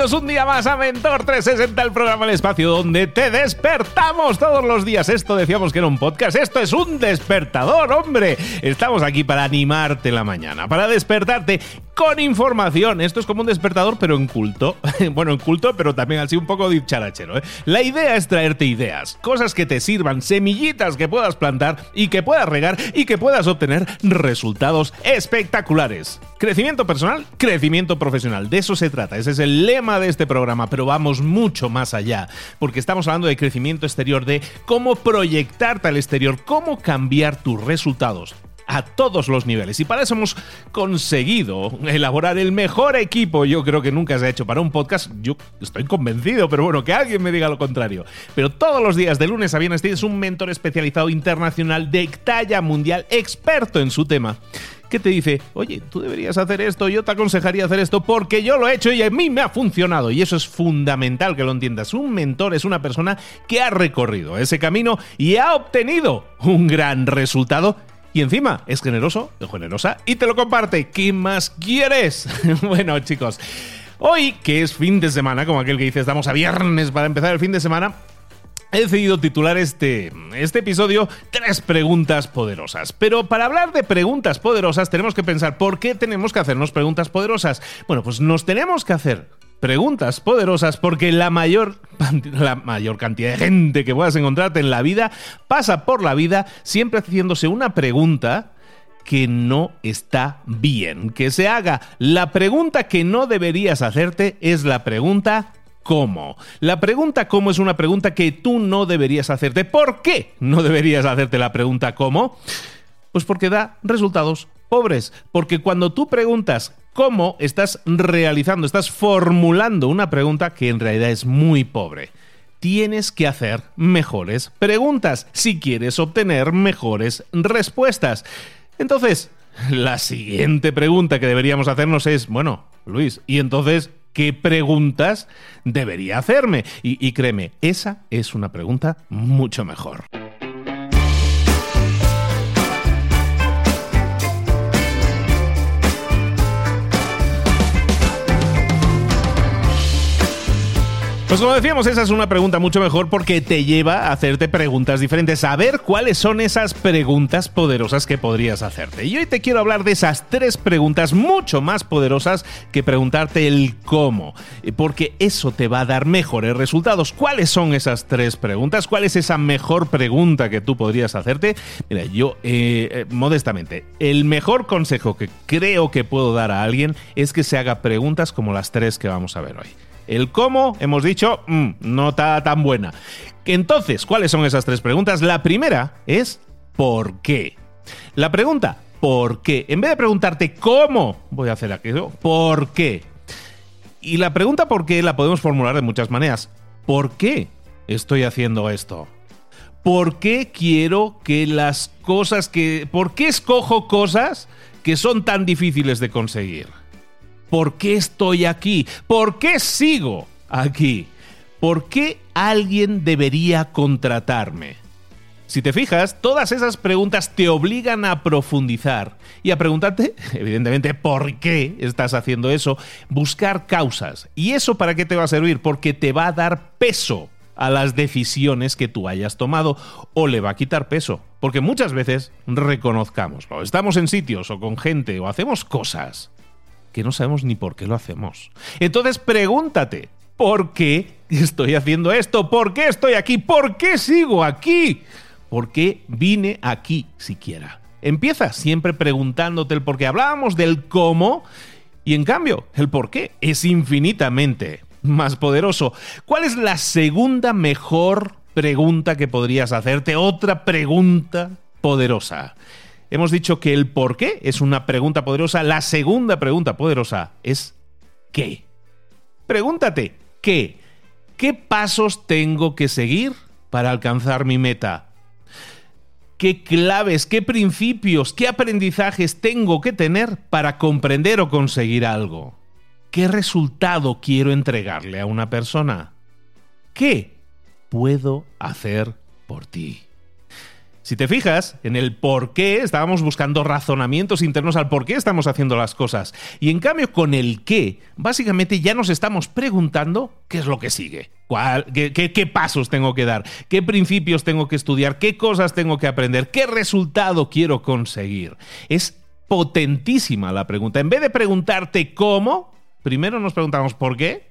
Un día más a Mentor 360, el programa El Espacio, donde te despertamos todos los días. Esto decíamos que era un podcast, esto es un despertador, hombre. Estamos aquí para animarte la mañana, para despertarte con información. Esto es como un despertador, pero en culto. bueno, en culto, pero también así un poco dicharachero. ¿eh? La idea es traerte ideas, cosas que te sirvan, semillitas que puedas plantar y que puedas regar y que puedas obtener resultados espectaculares. Crecimiento personal, crecimiento profesional. De eso se trata. Ese es el lema de este programa, pero vamos mucho más allá, porque estamos hablando de crecimiento exterior, de cómo proyectarte al exterior, cómo cambiar tus resultados a todos los niveles. Y para eso hemos conseguido elaborar el mejor equipo, yo creo que nunca se ha hecho para un podcast. Yo estoy convencido, pero bueno, que alguien me diga lo contrario. Pero todos los días, de lunes a viernes, tienes un mentor especializado internacional de talla mundial, experto en su tema que te dice, oye, tú deberías hacer esto, yo te aconsejaría hacer esto porque yo lo he hecho y a mí me ha funcionado. Y eso es fundamental que lo entiendas. Un mentor es una persona que ha recorrido ese camino y ha obtenido un gran resultado y encima es generoso, es generosa y te lo comparte. ¿Qué más quieres? bueno, chicos. Hoy, que es fin de semana, como aquel que dice, estamos a viernes para empezar el fin de semana, He decidido titular este, este episodio Tres preguntas poderosas. Pero para hablar de preguntas poderosas tenemos que pensar por qué tenemos que hacernos preguntas poderosas. Bueno, pues nos tenemos que hacer preguntas poderosas porque la mayor, la mayor cantidad de gente que puedas encontrarte en la vida pasa por la vida siempre haciéndose una pregunta que no está bien. Que se haga. La pregunta que no deberías hacerte es la pregunta cómo. La pregunta cómo es una pregunta que tú no deberías hacerte. ¿Por qué no deberías hacerte la pregunta cómo? Pues porque da resultados pobres. Porque cuando tú preguntas cómo, estás realizando, estás formulando una pregunta que en realidad es muy pobre. Tienes que hacer mejores preguntas si quieres obtener mejores respuestas. Entonces, la siguiente pregunta que deberíamos hacernos es, bueno, Luis, ¿y entonces ¿Qué preguntas debería hacerme? Y, créeme, esa es una pregunta mucho mejor. Pues como decíamos, esa es una pregunta mucho mejor porque te lleva a hacerte preguntas diferentes, a ver cuáles son esas preguntas poderosas que podrías hacerte. Y hoy te quiero hablar de esas tres preguntas mucho más poderosas que preguntarte el cómo, porque eso te va a dar mejores resultados. ¿Cuáles son esas tres preguntas? ¿Cuál es esa mejor pregunta que tú podrías hacerte? Mira, yo, eh, eh, modestamente, el mejor consejo que creo que puedo dar a alguien es que se haga preguntas como las tres que vamos a ver hoy. El cómo, hemos dicho, mm, no está tan buena. Entonces, ¿cuáles son esas tres preguntas? La primera es ¿por qué? La pregunta, ¿por qué? En vez de preguntarte cómo voy a hacer aquello, ¿por qué? Y la pregunta ¿por qué? la podemos formular de muchas maneras. ¿Por qué estoy haciendo esto? ¿Por qué quiero que las cosas que... ¿Por qué escojo cosas que son tan difíciles de conseguir? ¿Por qué estoy aquí? ¿Por qué sigo aquí? ¿Por qué alguien debería contratarme? Si te fijas, todas esas preguntas te obligan a profundizar y a preguntarte, evidentemente, por qué estás haciendo eso, buscar causas. ¿Y eso para qué te va a servir? Porque te va a dar peso a las decisiones que tú hayas tomado o le va a quitar peso. Porque muchas veces, reconozcámoslo, estamos en sitios o con gente o hacemos cosas que no sabemos ni por qué lo hacemos. Entonces pregúntate, ¿por qué estoy haciendo esto? ¿Por qué estoy aquí? ¿Por qué sigo aquí? ¿Por qué vine aquí siquiera? Empieza siempre preguntándote el por qué. Hablábamos del cómo y en cambio el por qué es infinitamente más poderoso. ¿Cuál es la segunda mejor pregunta que podrías hacerte? Otra pregunta poderosa. Hemos dicho que el por qué es una pregunta poderosa. La segunda pregunta poderosa es ¿qué? Pregúntate, ¿qué? ¿Qué pasos tengo que seguir para alcanzar mi meta? ¿Qué claves, qué principios, qué aprendizajes tengo que tener para comprender o conseguir algo? ¿Qué resultado quiero entregarle a una persona? ¿Qué puedo hacer por ti? Si te fijas, en el por qué estábamos buscando razonamientos internos al por qué estamos haciendo las cosas. Y en cambio, con el qué, básicamente ya nos estamos preguntando qué es lo que sigue. qué, qué, pasos tengo que dar? ¿Qué principios tengo que estudiar? ¿Qué cosas tengo que aprender? ¿Qué resultado quiero conseguir? Es potentísima la pregunta. En vez de preguntarte cómo, primero nos preguntamos por qué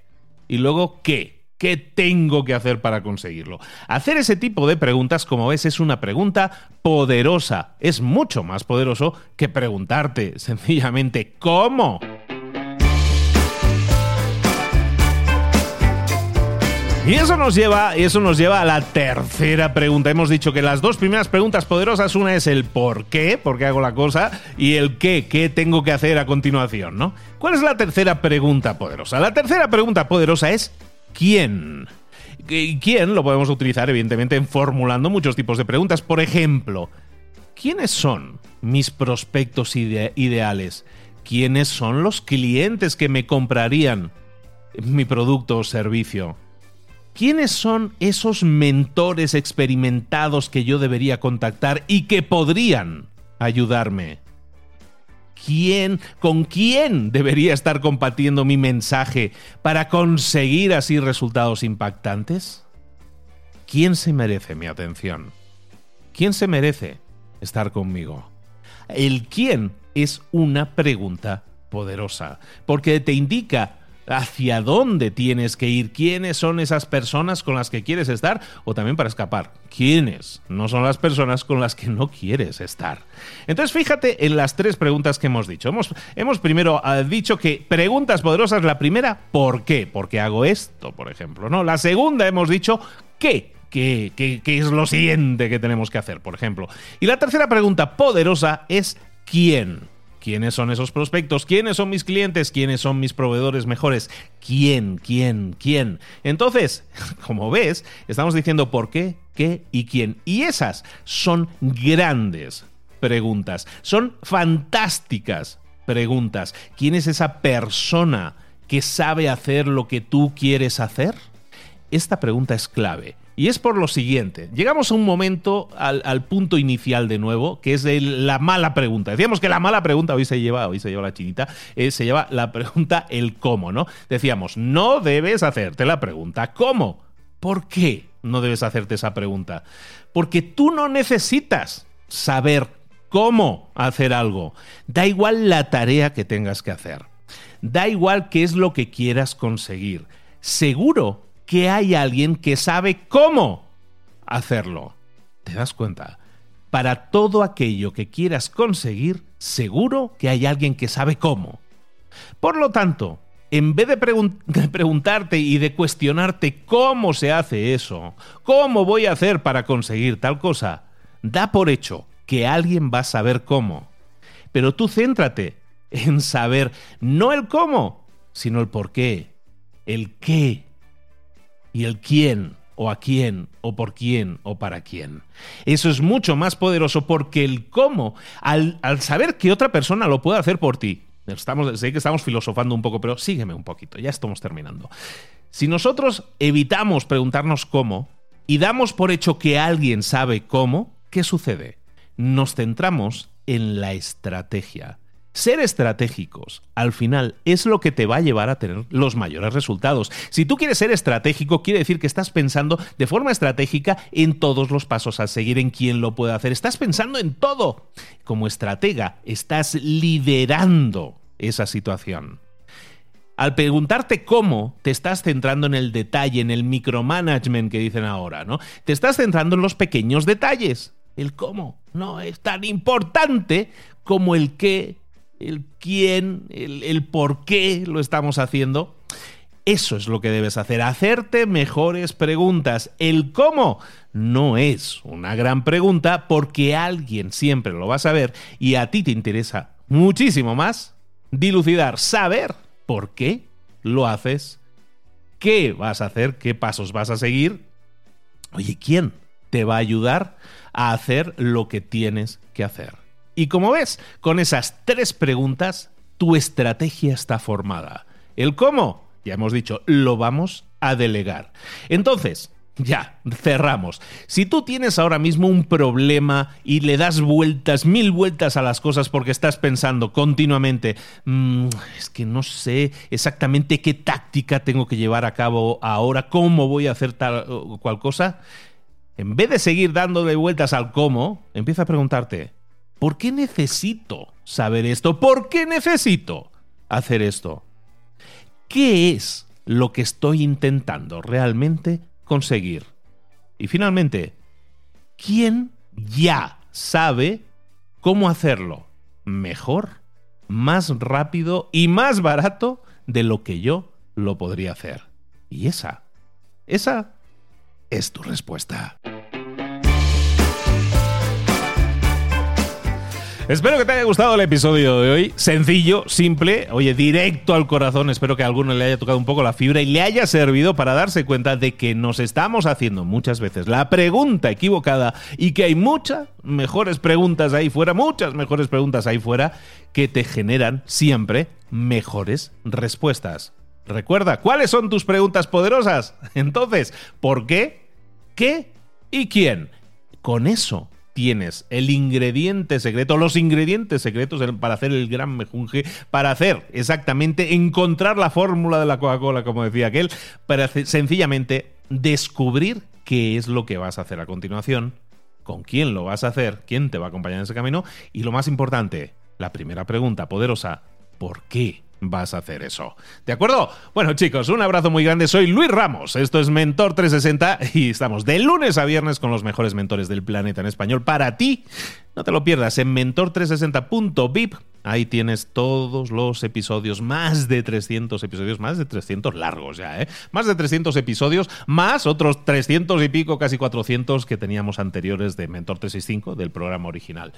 y luego qué. ¿Qué tengo que hacer para conseguirlo? Hacer ese tipo de preguntas, como ves, es una pregunta poderosa. Es mucho más poderoso que preguntarte sencillamente ¿cómo? Y eso nos lleva, eso nos lleva a la tercera pregunta. Hemos dicho que las dos primeras preguntas poderosas, una es el por qué, por qué hago la cosa, y el qué, qué tengo que hacer a continuación, ¿no? ¿Cuál es la tercera pregunta poderosa? La tercera pregunta poderosa es quién. ¿Quién? Lo podemos utilizar, evidentemente, en formulando muchos tipos de preguntas. Por ejemplo, ¿quiénes son mis prospectos ideales? ¿Quiénes son los clientes que me comprarían mi producto o servicio? ¿Quiénes son esos mentores experimentados que yo debería contactar y que podrían ayudarme? Quién, con quién debería estar compartiendo mi mensaje para conseguir así resultados impactantes? ¿Quién se merece mi atención? ¿Quién se merece estar conmigo? El quién es una pregunta poderosa, porque te indica hacia dónde tienes que ir, quiénes son esas personas con las que quieres estar o también para escapar, quiénes no son las personas con las que no quieres estar. Entonces fíjate en las tres preguntas que hemos dicho. Hemos, hemos primero ah, dicho que preguntas poderosas, la primera, ¿por qué? ¿Por qué hago esto, por ejemplo? ¿no? La segunda hemos dicho, ¿qué? ¿Qué, qué, qué es lo siguiente que tenemos que hacer, por ejemplo? Y la tercera pregunta poderosa es ¿quién? ¿Quiénes son esos prospectos? ¿Quiénes son mis clientes? ¿Quiénes son mis proveedores mejores? ¿Quién? ¿Quién? ¿Quién? Entonces, como ves, estamos diciendo por qué, qué y quién. Y esas son grandes preguntas. Son fantásticas preguntas. ¿Quién es esa persona que sabe hacer lo que tú quieres hacer? Esta pregunta es clave Y es por lo siguiente. Llegamos a un momento, al, punto inicial de nuevo, que es la mala pregunta. Decíamos que la mala pregunta, hoy se lleva, hoy se lleva la chinita, eh, se lleva la pregunta el cómo, ¿no? Decíamos, no debes hacerte la pregunta cómo. ¿Por qué no debes hacerte esa pregunta? Porque tú no necesitas saber cómo hacer algo. Da igual la tarea que tengas que hacer. Da igual qué es lo que quieras conseguir. Seguro que hay alguien que sabe cómo hacerlo. ¿Te das cuenta? Para todo aquello que quieras conseguir, seguro que hay alguien que sabe cómo. Por lo tanto, en vez de, preguntarte y de cuestionarte cómo se hace eso, cómo voy a hacer para conseguir tal cosa, da por hecho que alguien va a saber cómo. Pero tú céntrate en saber no el cómo, sino el por qué, el qué y el quién o a quién o por quién o para quién. Eso es mucho más poderoso porque el cómo, al, saber que otra persona lo puede hacer por ti, estamos, sé que estamos filosofando un poco, pero sígueme un poquito, ya estamos terminando. Si nosotros evitamos preguntarnos cómo y damos por hecho que alguien sabe cómo, ¿qué sucede? Nos centramos en la estrategia. Ser estratégicos, al final, es lo que te va a llevar a tener los mayores resultados. Si tú quieres ser estratégico, quiere decir que estás pensando de forma estratégica en todos los pasos a seguir, en quién lo puede hacer. Estás pensando en todo. Como estratega, estás liderando esa situación. Al preguntarte cómo, te estás centrando en el detalle, en el micromanagement que dicen ahora, ¿no? Te estás centrando en los pequeños detalles. El cómo no es tan importante como el qué el quién, el, por qué lo estamos haciendo. Eso es lo que debes hacer, hacerte mejores preguntas. El cómo no es una gran pregunta porque alguien siempre lo va a saber y a ti te interesa muchísimo más dilucidar, saber por qué lo haces, qué vas a hacer, qué pasos vas a seguir. Oye, ¿quién te va a ayudar a hacer lo que tienes que hacer? Y como ves, con esas tres preguntas, tu estrategia está formada. El cómo, ya hemos dicho, lo vamos a delegar. Entonces, ya, cerramos. Si tú tienes ahora mismo un problema y le das vueltas, mil vueltas a las cosas porque estás pensando continuamente, mm, es que no sé exactamente qué táctica tengo que llevar a cabo ahora, cómo voy a hacer tal o cual cosa, en vez de seguir dándole vueltas al cómo, empieza a preguntarte, ¿Por qué necesito saber esto? ¿Por qué necesito hacer esto? ¿Qué es lo que estoy intentando realmente conseguir? Y finalmente, ¿quién ya sabe cómo hacerlo mejor, más rápido y más barato de lo que yo lo podría hacer? Y esa, esa es tu respuesta. Espero que te haya gustado el episodio de hoy. Sencillo, simple, oye, directo al corazón. Espero que a alguno le haya tocado un poco la fibra y le haya servido para darse cuenta de que nos estamos haciendo muchas veces la pregunta equivocada y que hay muchas mejores preguntas ahí fuera, muchas mejores preguntas ahí fuera que te generan siempre mejores respuestas. Recuerda, ¿cuáles son tus preguntas poderosas? Entonces, ¿por qué? ¿Qué? ¿Y quién? Con eso tienes el ingrediente secreto, los ingredientes secretos para hacer el gran mejunje, para hacer exactamente, encontrar la fórmula de la Coca-Cola, como decía aquel, para sencillamente descubrir qué es lo que vas a hacer a continuación, con quién lo vas a hacer, quién te va a acompañar en ese camino y lo más importante, la primera pregunta poderosa, ¿por qué? Vas a hacer eso. ¿De acuerdo? Bueno, chicos, un abrazo muy grande. Soy Luis Ramos. Esto es Mentor 360 y estamos de lunes a viernes con los mejores mentores del planeta en español para ti. No te lo pierdas en mentor360.vip. Ahí tienes todos los episodios, más de 300 episodios, más de 300 largos ya, ¿eh? Más de 300 episodios, más otros 300 y pico, casi 400 que teníamos anteriores de Mentor 365, del programa original.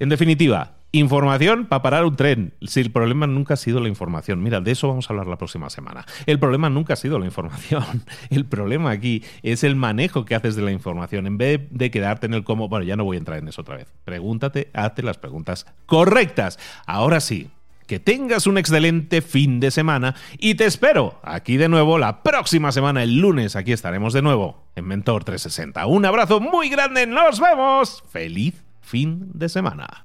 En definitiva, Información para parar un tren. Si el problema nunca ha sido la información. Mira, de eso vamos a hablar la próxima semana. El problema nunca ha sido la información. El problema aquí es el manejo que haces de la información. En vez de quedarte en el cómo, bueno, ya no voy a entrar en eso otra vez. Pregúntate, hazte las preguntas correctas. Ahora sí, que tengas un excelente fin de semana y te espero aquí de nuevo la próxima semana, el lunes. Aquí estaremos de nuevo en Mentor 360. Un abrazo muy grande, nos vemos. Feliz fin de semana.